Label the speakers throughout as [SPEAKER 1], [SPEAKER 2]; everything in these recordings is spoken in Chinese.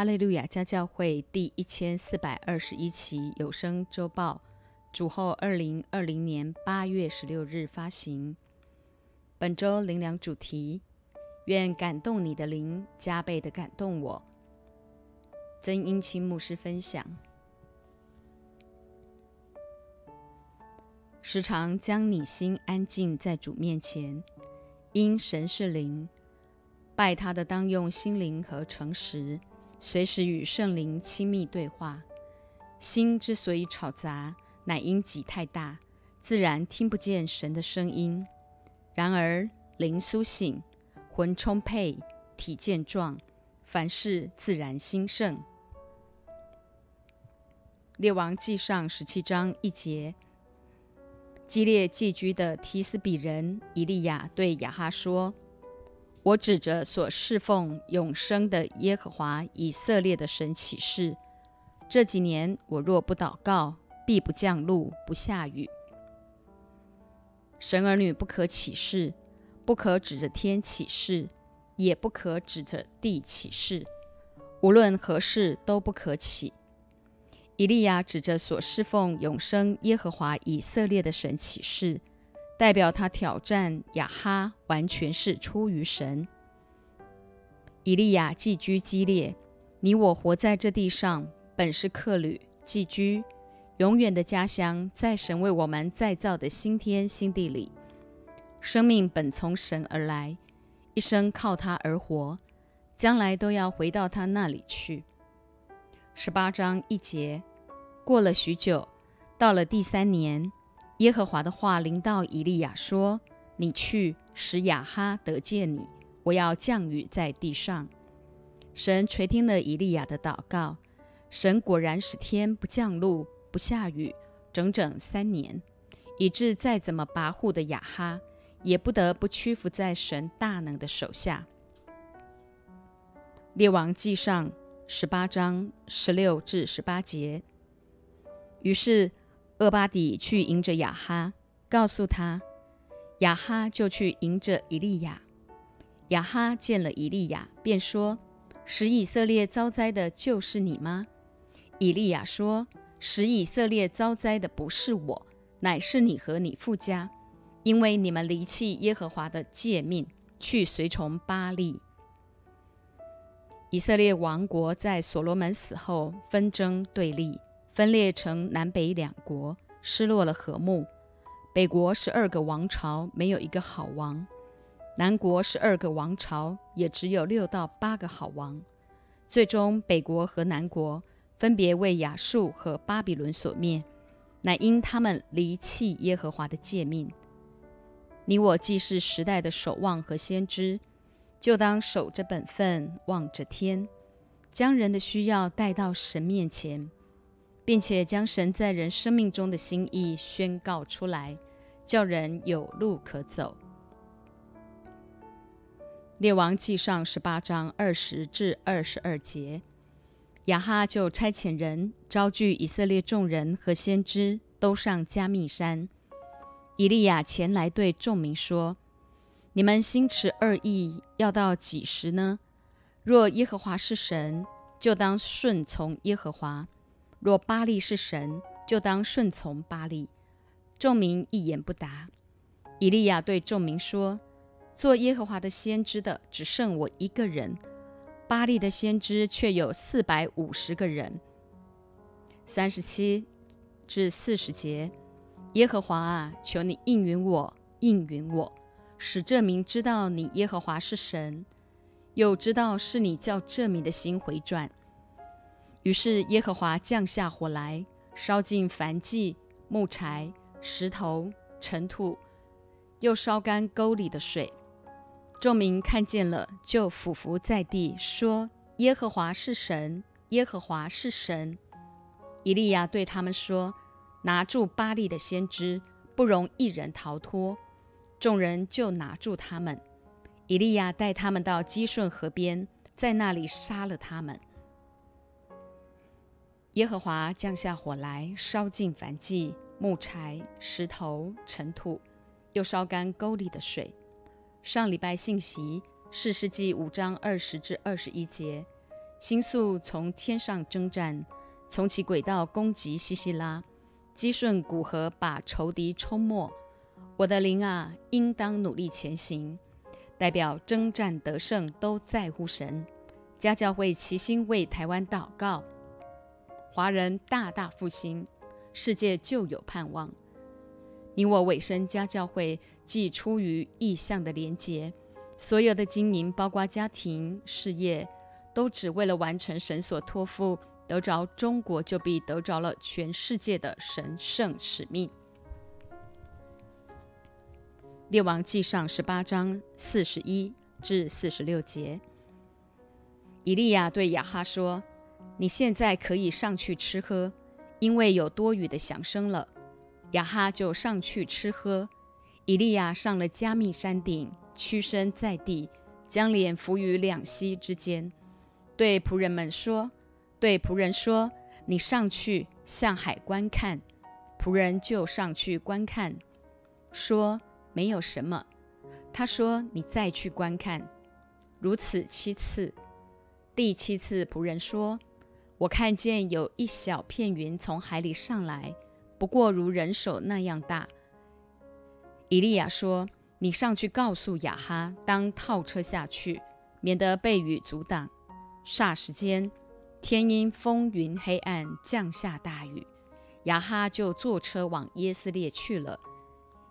[SPEAKER 1] 哈利路亚家教会第一千四百二十一期有声周报，主后二零二零年八月十六日发行。本周灵粮主题：愿感动你的灵加倍的感动我。曾英清牧师分享：时常将你心安静在主面前，因神是灵，拜他的当用心灵和诚实。随时与圣灵亲密对话。心之所以吵杂，乃因己太大，自然听不见神的声音。然而灵苏醒，魂充沛，体健壮，凡事自然兴盛。列王记上十七章一节，激烈寄居的提斯比人以利亚对亚哈说。我指着所侍奉永生的耶和华以色列的神起誓：这几年我若不祷告，必不降露，不下雨。神儿女不可起誓，不可指着天起誓，也不可指着地起誓，无论何事都不可起。以利亚指着所侍奉永生耶和华以色列的神起誓。代表他挑战亚哈，完全是出于神。以利亚寄居激烈，你我活在这地上，本是客旅寄居，永远的家乡在神为我们再造的新天新地里。生命本从神而来，一生靠他而活，将来都要回到他那里去。十八章一节，过了许久，到了第三年。耶和华的话临到以利亚说：“你去使亚哈得见你，我要降雨在地上。”神垂听了以利亚的祷告，神果然使天不降露不下雨，整整三年，以致再怎么跋扈的亚哈，也不得不屈服在神大能的手下。列王记上十八章十六至十八节。于是。厄巴底去迎着亚哈，告诉他，亚哈就去迎着以利亚。亚哈见了以利亚，便说：“使以色列遭灾的就是你吗？”以利亚说：“使以色列遭灾的不是我，乃是你和你父家，因为你们离弃耶和华的诫命，去随从巴利。”以色列王国在所罗门死后纷争对立。分裂成南北两国，失落了和睦。北国十二个王朝没有一个好王，南国十二个王朝也只有六到八个好王。最终，北国和南国分别为亚述和巴比伦所灭，乃因他们离弃耶和华的诫命。你我既是时代的守望和先知，就当守着本分，望着天，将人的需要带到神面前。并且将神在人生命中的心意宣告出来，叫人有路可走。列王记上十八章二十至二十二节，亚哈就差遣人招聚以色列众人和先知，都上加密山。以利亚前来对众民说：“你们心持二意，要到几时呢？若耶和华是神，就当顺从耶和华。”若巴利是神，就当顺从巴利。众民一言不答。以利亚对众民说：“做耶和华的先知的只剩我一个人，巴利的先知却有四百五十个人。”三十七至四十节，耶和华啊，求你应允我，应允我，使这民知道你耶和华是神，又知道是你叫这民的心回转。于是耶和华降下火来，烧尽燔祭、木柴、石头、尘土，又烧干沟里的水。众民看见了，就俯伏在地，说：“耶和华是神，耶和华是神。”以利亚对他们说：“拿住巴利的先知，不容一人逃脱。”众人就拿住他们。以利亚带他们到基顺河边，在那里杀了他们。耶和华降下火来，烧尽凡迹、木柴、石头、尘土，又烧干沟里的水。上礼拜信息，四世纪五章二十至二十一节，星宿从天上征战，从其轨道攻击西西拉，击顺古河，把仇敌冲没。我的灵啊，应当努力前行。代表征战得胜都在乎神。家教会齐心为台湾祷告，华人大大复兴，世界就有盼望。你我委身家教会，既出于意向的连结，所有的经营，包括家庭事业，都只为了完成神所托付，得着中国就必得着了全世界的神圣使命。列王记上十八章四十一至四十六节，以利亚对亚哈说：“你现在可以上去吃喝，因为有多余的响声了。”亚哈就上去吃喝。以利亚上了加密山顶，屈身在地，将脸伏于两膝之间，对仆人们说：“对仆人说，你上去向海观看。”仆人就上去观看，说。没有什么，他说：“你再去观看。”如此七次，第七次仆人说：“我看见有一小片云从海里上来，不过如人手那样大。”以利亚说：“你上去告诉亚哈，当套车下去，免得被雨阻挡。”霎时间，天阴风云黑暗，降下大雨，亚哈就坐车往耶斯列去了。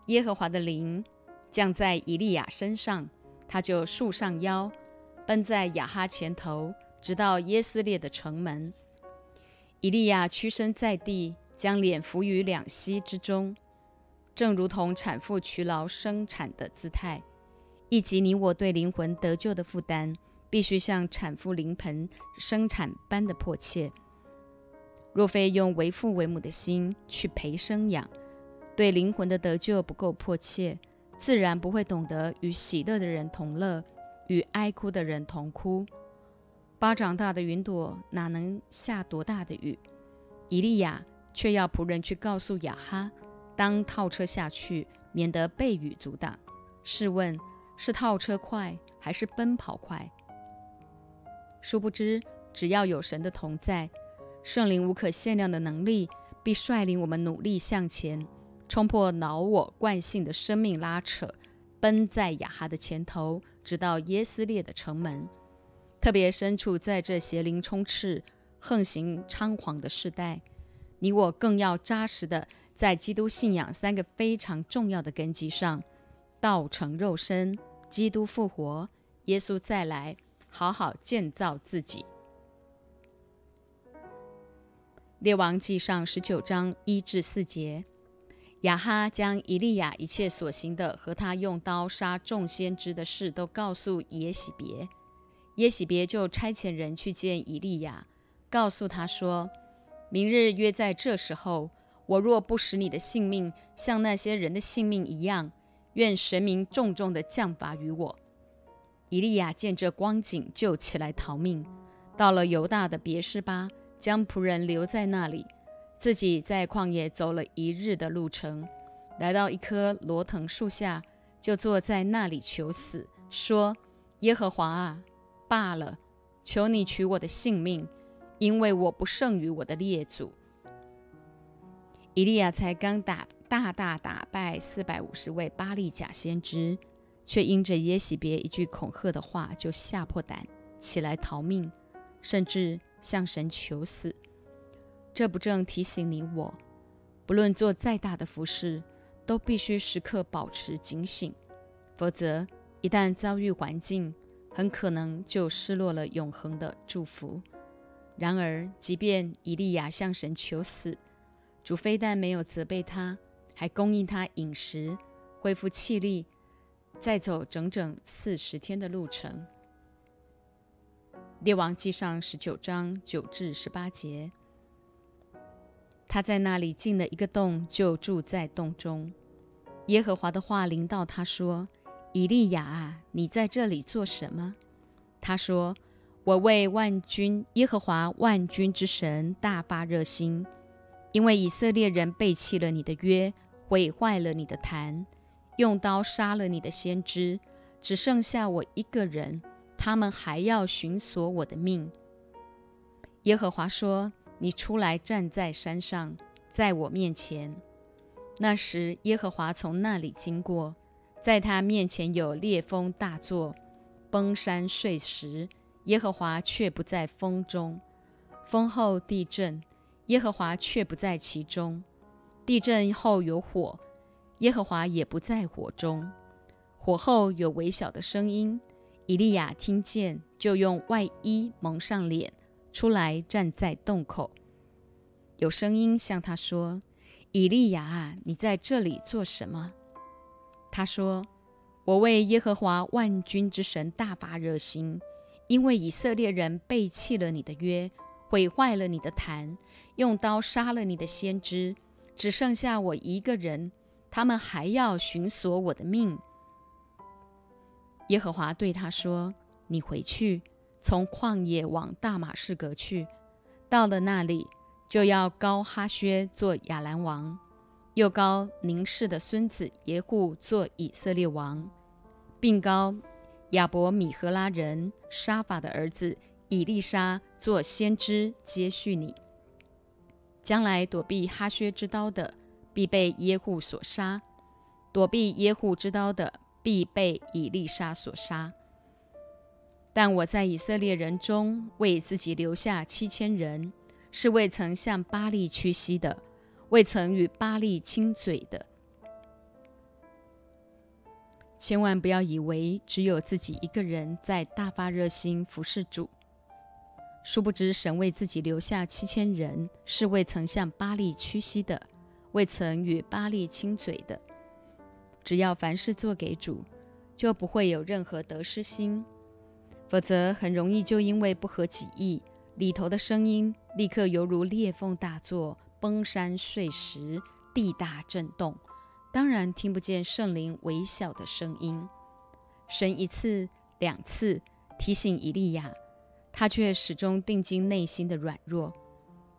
[SPEAKER 1] 耶和华的灵降在以利亚身上，他就束上腰，奔在亚哈前头，直到耶斯列的城门。以利亚屈身在地，将脸伏于两膝之中，正如同产妇劬劳生产的姿态。以及你我对灵魂得救的负担，必须像产妇临盆生产般的迫切。若非用为父为母的心去陪生养，对灵魂的得救不够迫切，自然不会懂得与喜乐的人同乐，与哀哭的人同哭。巴掌大的云朵哪能下多大的雨？以利亚却要仆人去告诉雅哈，当套车下去，免得被雨阻挡。试问是套车快还是奔跑快？殊不知，只要有神的同在，圣灵无可限量的能力，必率领我们努力向前。冲破恼我惯性的生命拉扯，奔在雅哈的前头，直到耶斯列的城门。特别身处在这邪灵充斥、横行猖狂的时代，你我更要扎实的在基督信仰三个非常重要的根基上：道成肉身、基督复活、耶稣再来，好好建造自己。列王记上十九章一至四节。亚哈将以利亚一切所行的和他用刀杀众先知的事都告诉耶喜别，耶喜别就差遣人去见以利亚，告诉他说：“明日约在这时候，我若不使你的性命像那些人的性命一样，愿神明重重的降罚于我。”以利亚见这光景，就起来逃命，到了犹大的别是巴，将仆人留在那里。自己在旷野走了一日的路程，来到一棵罗藤树下，就坐在那里求死，说：“耶和华啊，罢了，求你取我的性命，因为我不胜于我的列祖。”以利亚才刚打大大打败四百五十位巴利假先知，却因着耶喜别一句恐吓的话，就吓破胆，起来逃命，甚至向神求死。这不正提醒你我，不论做再大的服饰，都必须时刻保持警醒，否则一旦遭遇环境，很可能就失落了永恒的祝福。然而，即便以利亚向神求死，主非但没有责备他，还供应他饮食，恢复气力，再走整整四十天的路程。列王记上十九章九至十八节。他在那里进了一个洞，就住在洞中。耶和华的话临到他说：“以利亚啊，你在这里做什么？”他说：“我为万军耶和华万军之神大发热心，因为以色列人背弃了你的约，毁坏了你的坛，用刀杀了你的先知，只剩下我一个人，他们还要寻索我的命。耶和华说：“你出来站在山上，在我面前。”那时，耶和华从那里经过，在他面前有烈风大作，崩山碎石。耶和华却不在风中。风后地震，耶和华却不在其中。地震后有火，耶和华也不在火中。火后有微小的声音，以利亚听见，就用外衣蒙上脸，出来站在洞口。有声音向他说。以利亚啊，你在这里做什么？他说：“我为耶和华万军之神大发热心，因为以色列人背弃了你的约，毁坏了你的坛，用刀杀了你的先知，只剩下我一个人，他们还要寻索我的命。”耶和华对他说：“你回去，从旷野往大马士革去，到了那里。”就要高哈薛做亚兰王，又高宁氏的孙子耶户做以色列王，并高亚伯米和拉人沙法的儿子以利沙做先知接续你。将来躲避哈薛之刀的，必被耶户所杀；躲避耶户之刀的，必被以利沙所杀。但我在以色列人中为自己留下七千人。是未曾向巴利屈膝的，未曾与巴利亲嘴的。千万不要以为只有自己一个人在大发热心服侍主，殊不知神为自己留下七千人，是未曾向巴利屈膝的，未曾与巴利亲嘴的。只要凡事做给主，就不会有任何得失心，否则很容易就因为不合己意。里头的声音立刻犹如裂缝大作，崩山碎石，地大震动。当然听不见圣灵微小的声音。神一次两次提醒以利亚，他却始终定睛内心的软弱。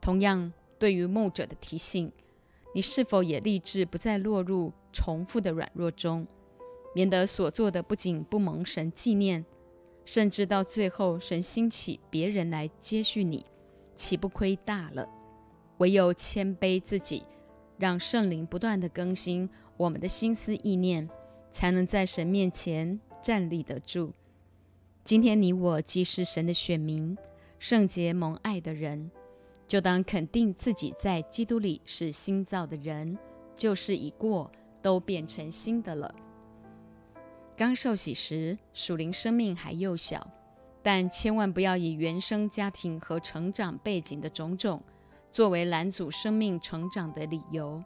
[SPEAKER 1] 同样，对于牧者的提醒，你是否也立志不再落入重复的软弱中，免得所做的不仅不蒙神纪念？甚至到最后，神兴起别人来接续你，岂不亏大了？唯有谦卑自己，让圣灵不断的更新我们的心思意念，才能在神面前站立得住。今天你我既是神的选民，圣洁蒙爱的人，就当肯定自己在基督里是新造的人，旧事已过，都变成新的了。刚受洗时，属灵生命还幼小，但千万不要以原生家庭和成长背景的种种作为拦阻生命成长的理由。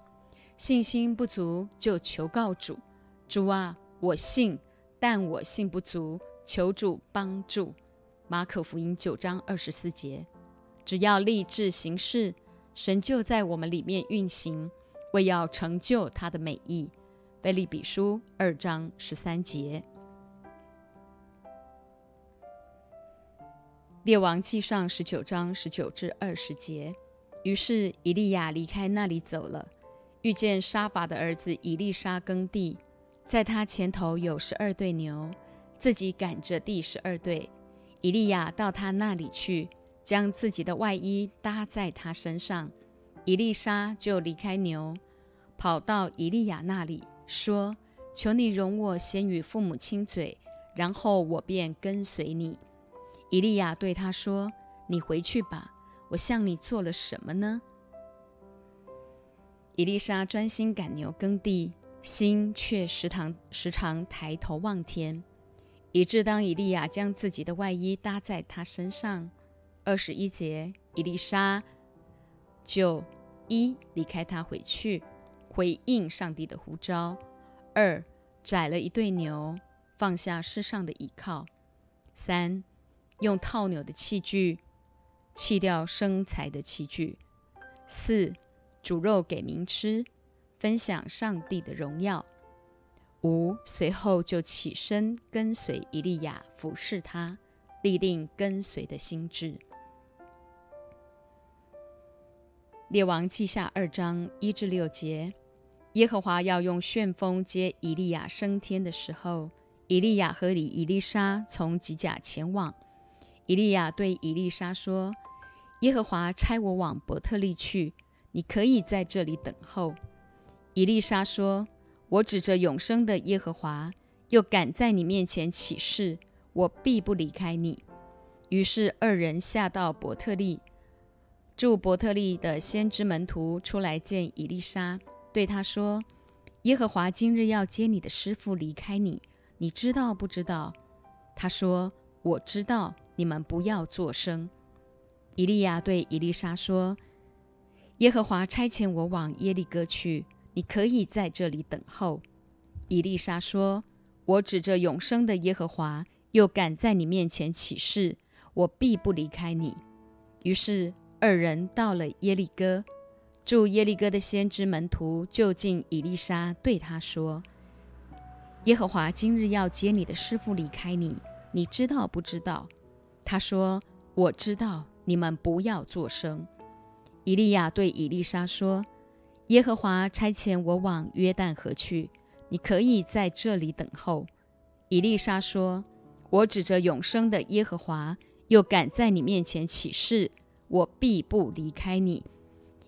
[SPEAKER 1] 信心不足就求告主：“主啊，我信，但我信不足，求主帮助。”马可福音九章二十四节。只要立志行事，神就在我们里面运行，为要成就他的美意。腓利比书二章十三节，列王记上十九章十九至二十节。于是以利亚离开那里走了，遇见沙法的儿子以利沙耕地，在他前头有十二对牛，自己赶着第十二对。以利亚到他那里去，将自己的外衣搭在他身上，以利沙就离开牛，跑到以利亚那里。说：“求你容我先与父母亲嘴，然后我便跟随你。”以利亚对他说：“你回去吧，我向你做了什么呢？”伊丽莎专心赶牛耕地，心却时常时常抬头望天，以致当以利亚将自己的外衣搭在他身上，二十一节，伊丽莎就一离开他回去。回应上帝的呼召。二，宰了一对牛，放下世上的倚靠。三，用套牛的器具，弃掉生财的器具。四，煮肉给民吃，分享上帝的荣耀。五，随后就起身跟随以利亚服侍他，立定跟随的心志。列王记下二章一至六节。耶和华要用旋风接以利亚升天的时候，以利亚和以以利沙从吉甲前往。以利亚对以利沙说：“耶和华差我往伯特利去，你可以在这里等候。”以丽莎说：“我指着永生的耶和华，又敢在你面前起誓，我必不离开你。”于是二人下到伯特利。住伯特利的先知门徒出来见以丽莎，对他说：“耶和华今日要接你的师傅离开你，你知道不知道？”他说：“我知道。你们不要作声。”以利亚对以丽莎说：“耶和华差遣我往耶利哥去，你可以在这里等候。”以丽莎说：“我指着永生的耶和华，又敢在你面前起誓，我必不离开你。”于是。二人到了耶利哥，住耶利哥的先知门徒就近以丽莎，对他说：“耶和华今日要接你的师傅离开你，你知道不知道？”他说：“我知道。你们不要作声。”以利亚对以丽莎说：“耶和华差遣我往约旦河去，你可以在这里等候。”以丽莎说：“我指着永生的耶和华，又敢在你面前起誓。”我必不离开你。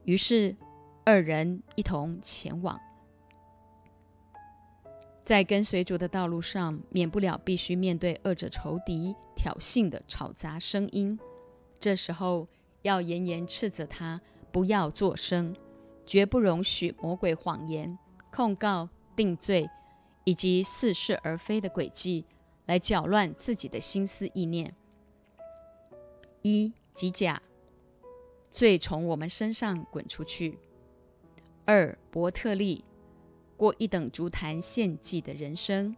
[SPEAKER 1] 于是，二人一同前往。在跟随主的道路上，免不了必须面对恶者仇敌挑衅的吵杂声音。这时候，要严严斥责他，不要作声，绝不容许魔鬼谎言、控告、定罪以及似是而非的诡计来搅乱自己的心思意念。一即甲。罪从我们身上滚出去。二伯特利过一等足坛献祭的人生。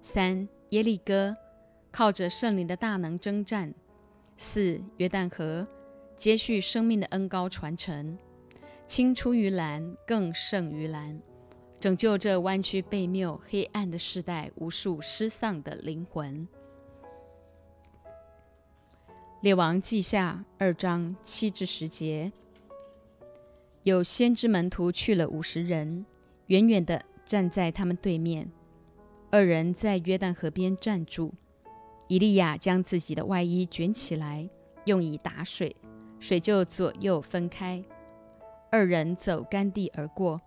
[SPEAKER 1] 三耶利哥靠着圣灵的大能征战。四约旦河接续生命的恩高传承，青出于蓝，更胜于蓝，拯救这弯曲背谬、黑暗的时代无数失丧的灵魂。列王记下二章七至十节，有先知门徒去了五十人，远远的站在他们对面。二人在约旦河边站住。以利亚将自己的外衣卷起来，用以打水，水就左右分开。二人走干地而过。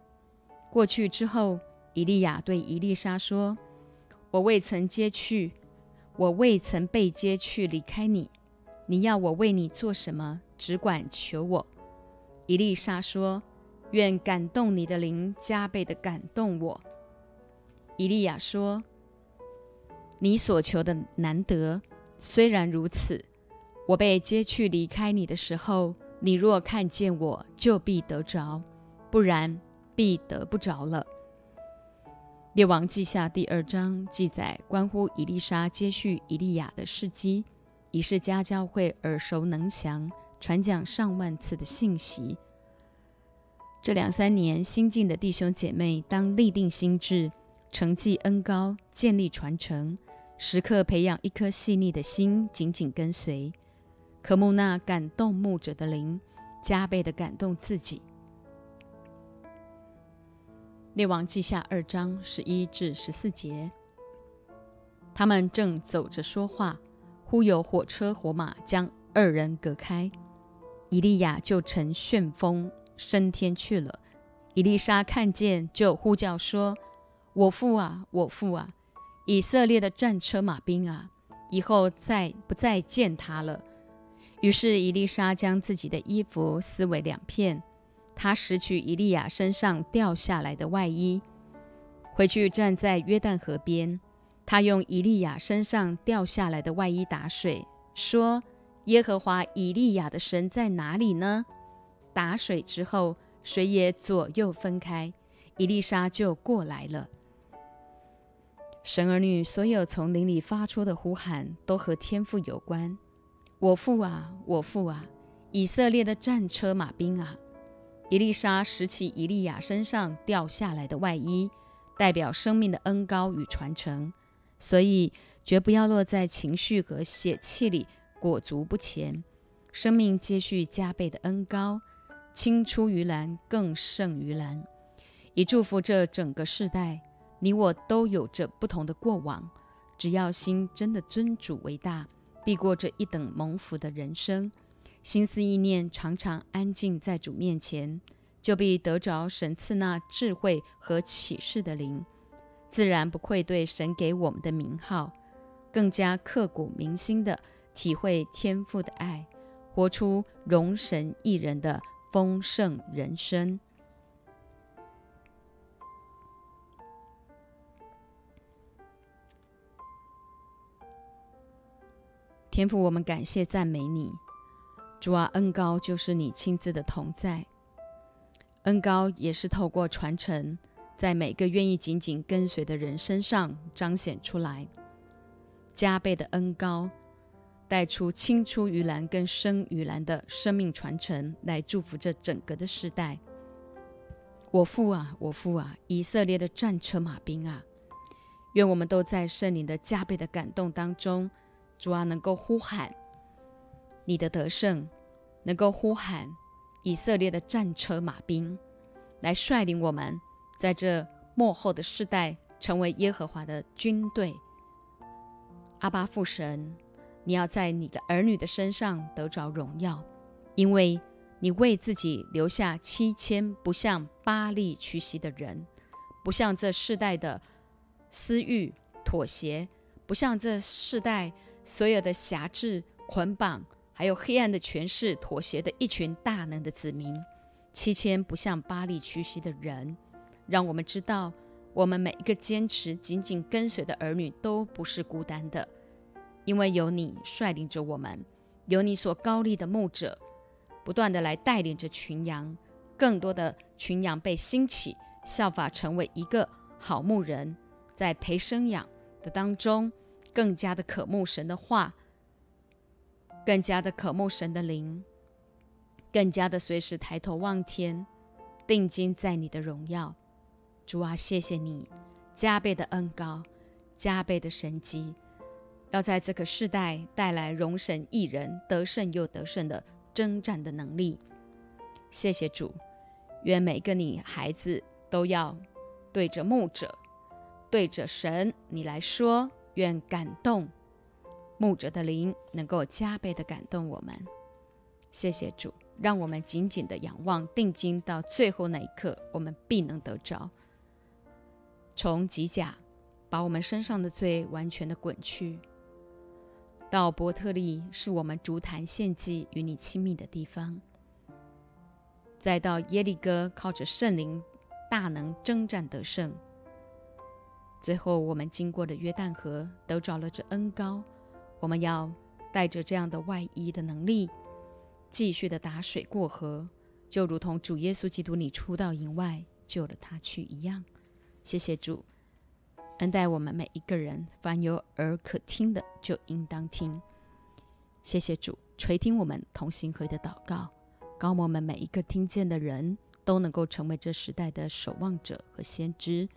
[SPEAKER 1] 过去之后，以利亚对伊丽莎说：“我未曾接去，我未曾被接去离开你。”你要我为你做什么？只管求我。伊丽莎说：“愿感动你的灵加倍的感动我。”伊利亚说：“你所求的难得。虽然如此，我被接去离开你的时候，你若看见我，就必得着；不然，必得不着了。”列王记下第二章记载关乎伊丽莎接续伊利亚的事迹。已是家教会耳熟能详、传讲上万次的信息。这两三年，新进的弟兄姐妹当立定心志，承继恩高，建立传承，时刻培养一颗细腻的心，紧紧跟随，可慕那感动牧者的灵，加倍的感动自己。列王记下二章十一至十四节，他们正走着说话。忽有火车火马将二人隔开，以利亚就乘旋风升天去了。伊丽莎看见，就呼叫说：“我父啊，我父啊！以色列的战车马兵啊！以后再不再见他了。”于是伊丽莎将自己的衣服撕为两片，他拾取伊利亚身上掉下来的外衣，回去站在约旦河边。他用以利亚身上掉下来的外衣打水，说：“耶和华以利亚的神在哪里呢？”打水之后，水也左右分开，伊丽莎就过来了。神儿女所有从灵里发出的呼喊，都和天赋有关。我父啊，我父啊！以色列的战车马兵啊！伊丽莎拾起伊利亚身上掉下来的外衣，代表生命的恩高与传承。所以，绝不要落在情绪和血气里裹足不前。生命接续加倍的恩高，青出于蓝，更胜于蓝。以祝福这整个世代，你我都有着不同的过往。只要心真的尊主为大，必过这一等蒙福的人生。心思意念常常安静在主面前，就必得着神赐那智慧和启示的灵，自然不愧对神给我们的名号，更加刻骨铭心的体会天父的爱，活出容神一人的丰盛人生。天父，我们感谢赞美你，主啊，恩高就是你亲自的同在，恩高也是透过传承，在每个愿意紧紧跟随的人身上彰显出来，加倍的恩高，带出青出于蓝跟生于蓝的生命传承，来祝福这整个的时代。我父啊，我父啊，以色列的战车马兵啊，愿我们都在圣灵的加倍的感动当中。主啊，能够呼喊你的得胜，能够呼喊以色列的战车马兵，来率领我们在这幕后的世代成为耶和华的军队。阿巴父神，你要在你的儿女的身上得着荣耀，因为你为自己留下七千不向巴利屈膝的人，不向这世代的私欲妥协，不向这世代。所有的辖制、捆绑，还有黑暗的权势妥协的一群大能的子民，七千不向巴利屈膝的人，让我们知道，我们每一个坚持紧紧跟随的儿女都不是孤单的，因为有你率领着我们，有你所高立的牧者，不断的来带领着群羊，更多的群羊被兴起，效法成为一个好牧人，在陪生养的当中。更加的渴慕神的话，更加的渴慕神的灵，更加的随时抬头望天，定睛在你的荣耀。主啊，谢谢你加倍的恩高，加倍的神迹，要在这个世代带来容神一人得胜又得胜的征战的能力。谢谢主，愿每个你孩子都要对着牧者，对着神，你来说。愿感动牧者的灵能够加倍的感动我们，谢谢主，让我们紧紧的仰望定睛到最后那一刻，我们必能得着。从吉甲把我们身上的罪完全的滚去，到伯特利是我们竹坛献祭与你亲密的地方，再到耶利哥靠着圣灵大能征战得胜。最后，我们经过了约旦河，得着了这恩高。我们要带着这样的外衣的能力，继续的打水过河，就如同主耶稣基督你出到营外救了他去一样。谢谢主恩待我们每一个人，凡有耳可听的就应当听。谢谢主垂听我们同心合的祷告，高我们每一个听见的人都能够成为这时代的守望者和先知。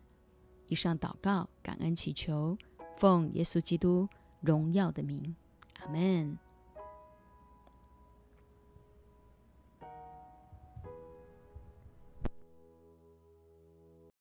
[SPEAKER 1] 以上祷告，感恩祈求，奉耶稣基督荣耀的名，阿门。